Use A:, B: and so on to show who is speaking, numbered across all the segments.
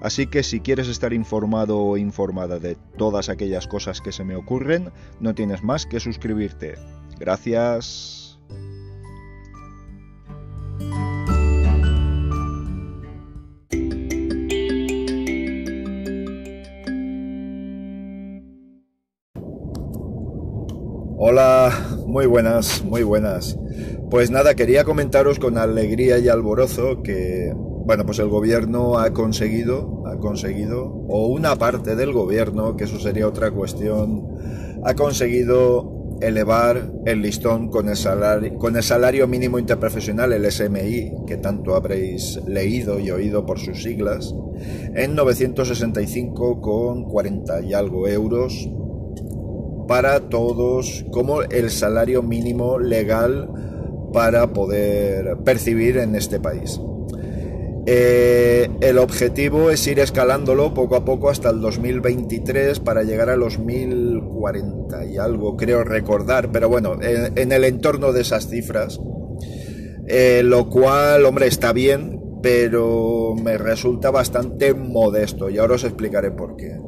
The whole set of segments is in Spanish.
A: Así que si quieres estar informado o informada de todas aquellas cosas que se me ocurren, no tienes más que suscribirte. Gracias. Hola, muy buenas, muy buenas. Pues nada, quería comentaros con alegría y alborozo que, bueno, pues el gobierno ha conseguido, ha conseguido, o una parte del gobierno, que eso sería otra cuestión, ha conseguido elevar el listón con el salario, con el salario mínimo interprofesional, el SMI, que tanto habréis leído y oído por sus siglas, en 965,40 y algo euros para todos como el salario mínimo legal para poder percibir en este país. Eh, el objetivo es ir escalándolo poco a poco hasta el 2023 para llegar a los 1040 y algo, creo recordar, pero bueno, en, el entorno de esas cifras, eh, lo cual, hombre, está bien, pero me resulta bastante modesto y ahora os explicaré por qué.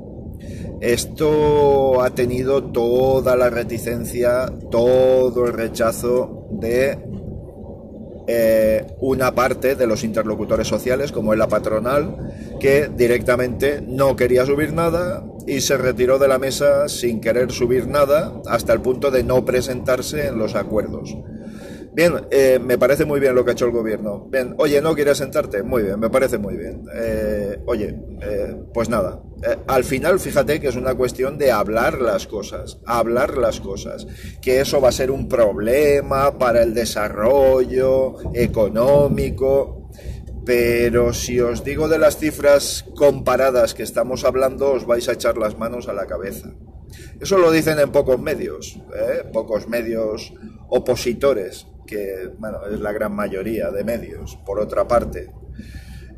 A: Esto ha tenido toda la reticencia, todo el rechazo de eh, una parte de los interlocutores sociales, como es la patronal, que directamente no quería subir nada y se retiró de la mesa sin querer subir nada hasta el punto de no presentarse en los acuerdos. Bien, eh, me parece muy bien lo que ha hecho el gobierno. Bien, oye, ¿no quieres sentarte? Muy bien, me parece muy bien. Eh, oye, eh, pues nada, al final fíjate que es una cuestión de hablar las cosas, hablar las cosas, que eso va a ser un problema para el desarrollo económico, pero si os digo de las cifras comparadas que estamos hablando, os vais a echar las manos a la cabeza. Eso lo dicen en pocos medios, pocos medios opositores que bueno, es la gran mayoría de medios, por otra parte.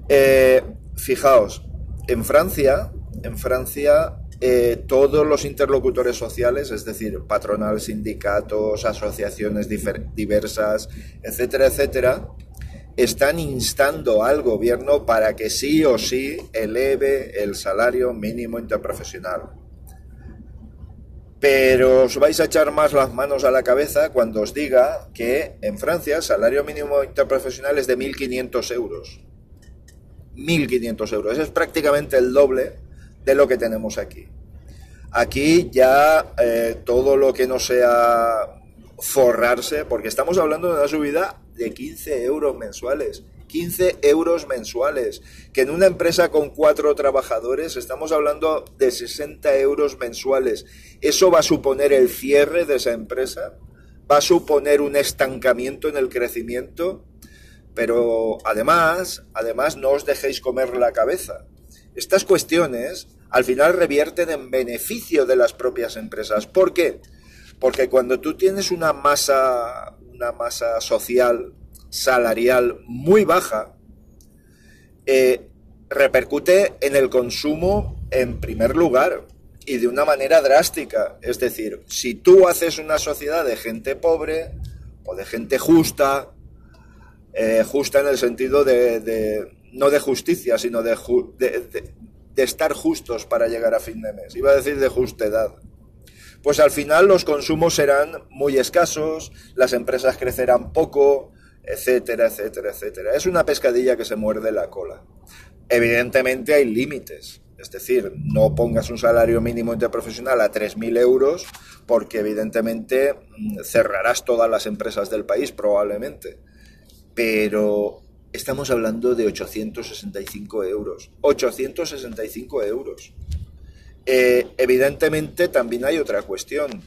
A: Eh, fijaos, en Francia, en Francia eh, todos los interlocutores sociales, es decir, patronal, sindicatos, asociaciones diversas, etcétera, etcétera, están instando al gobierno para que sí o sí eleve el salario mínimo interprofesional. Pero os vais a echar más las manos a la cabeza cuando os diga que en Francia el salario mínimo interprofesional es de 1.500 euros. 1.500 euros. Es prácticamente el doble de lo que tenemos aquí. Aquí ya eh, todo lo que no sea forrarse, porque estamos hablando de una subida de 15 euros mensuales. 15 euros mensuales, que en una empresa con cuatro trabajadores estamos hablando de 60 euros mensuales. ¿Eso va a suponer el cierre de esa empresa? ¿Va a suponer un estancamiento en el crecimiento? Pero además, además no os dejéis comer la cabeza. Estas cuestiones al final revierten en beneficio de las propias empresas. ¿Por qué? Porque cuando tú tienes una masa, una masa social salarial muy baja, eh, repercute en el consumo en primer lugar y de una manera drástica. Es decir, si tú haces una sociedad de gente pobre o de gente justa, eh, justa en el sentido de, no de justicia, sino de, de, de, estar justos para llegar a fin de mes. Iba a decir de justedad. Pues al final los consumos serán muy escasos, las empresas crecerán poco, etcétera, etcétera, etcétera. Es una pescadilla que se muerde la cola. Evidentemente hay límites. Es decir, no pongas un salario mínimo interprofesional a 3.000 euros porque evidentemente mm, cerrarás todas las empresas del país probablemente. Pero estamos hablando de 865 euros. 865 euros. Eh, evidentemente también hay otra cuestión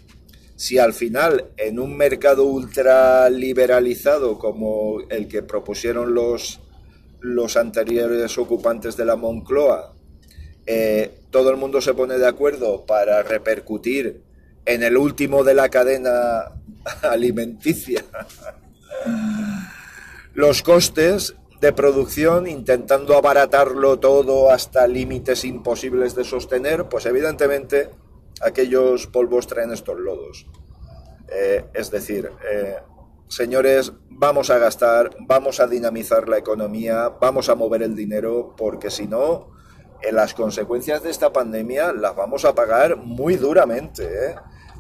A: si al final en un mercado ultraliberalizado como el que propusieron los, los anteriores ocupantes de la Moncloa, eh, todo el mundo se pone de acuerdo para repercutir en el último de la cadena alimenticia. Los costes de producción, intentando abaratarlo todo hasta límites imposibles de sostener, pues evidentemente aquellos polvos traen estos lodos. Eh, es decir, eh, señores, vamos a gastar, vamos a dinamizar la economía, vamos a mover el dinero, porque si no, las consecuencias de esta pandemia las vamos a pagar muy duramente. ¿eh?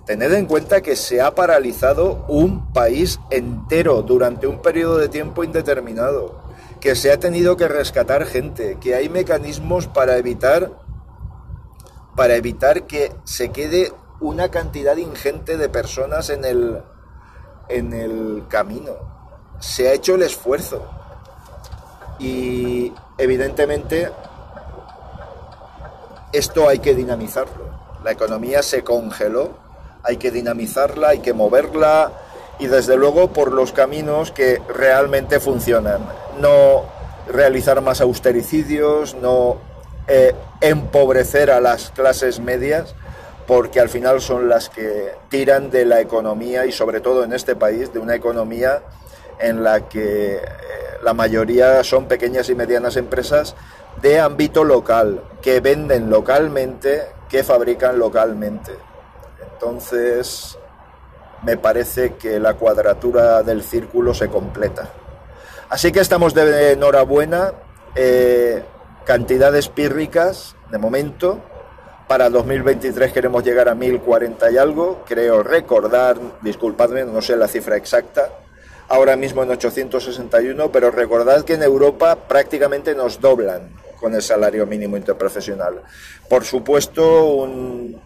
A: Tened en cuenta que se ha paralizado un país entero durante un periodo de tiempo indeterminado, que se ha tenido que rescatar gente, que hay mecanismos para evitar para evitar que se quede una cantidad ingente de personas en el en el camino. Se ha hecho el esfuerzo. Y evidentemente esto hay que dinamizarlo. La economía se congeló, hay que dinamizarla, hay que moverla y desde luego por los caminos que realmente funcionan. No realizar más austericidios, no eh, empobrecer a las clases medias, porque al final son las que tiran de la economía y sobre todo en este país de una economía en la que eh, la mayoría son pequeñas y medianas empresas de ámbito local, que venden localmente, que fabrican localmente. Entonces, me parece que la cuadratura del círculo se completa. Así que estamos de enhorabuena, eh, cantidades pírricas de momento. Para 2023 queremos llegar a 1040 y algo, creo recordar, disculpadme, no sé la cifra exacta, ahora mismo en 861, pero recordad que en Europa prácticamente nos doblan con el salario mínimo interprofesional. Por supuesto, un,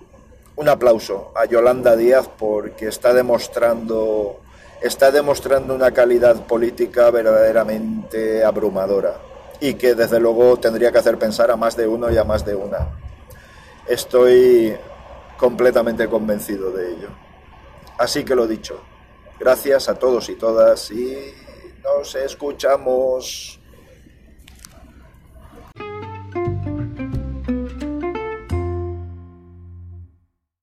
A: un aplauso a Yolanda Díaz porque está demostrando, está demostrando una calidad política verdaderamente abrumadora y que desde luego tendría que hacer pensar a más de uno y a más de una. Estoy completamente convencido de ello. Así que lo dicho, gracias a todos y todas y nos escuchamos.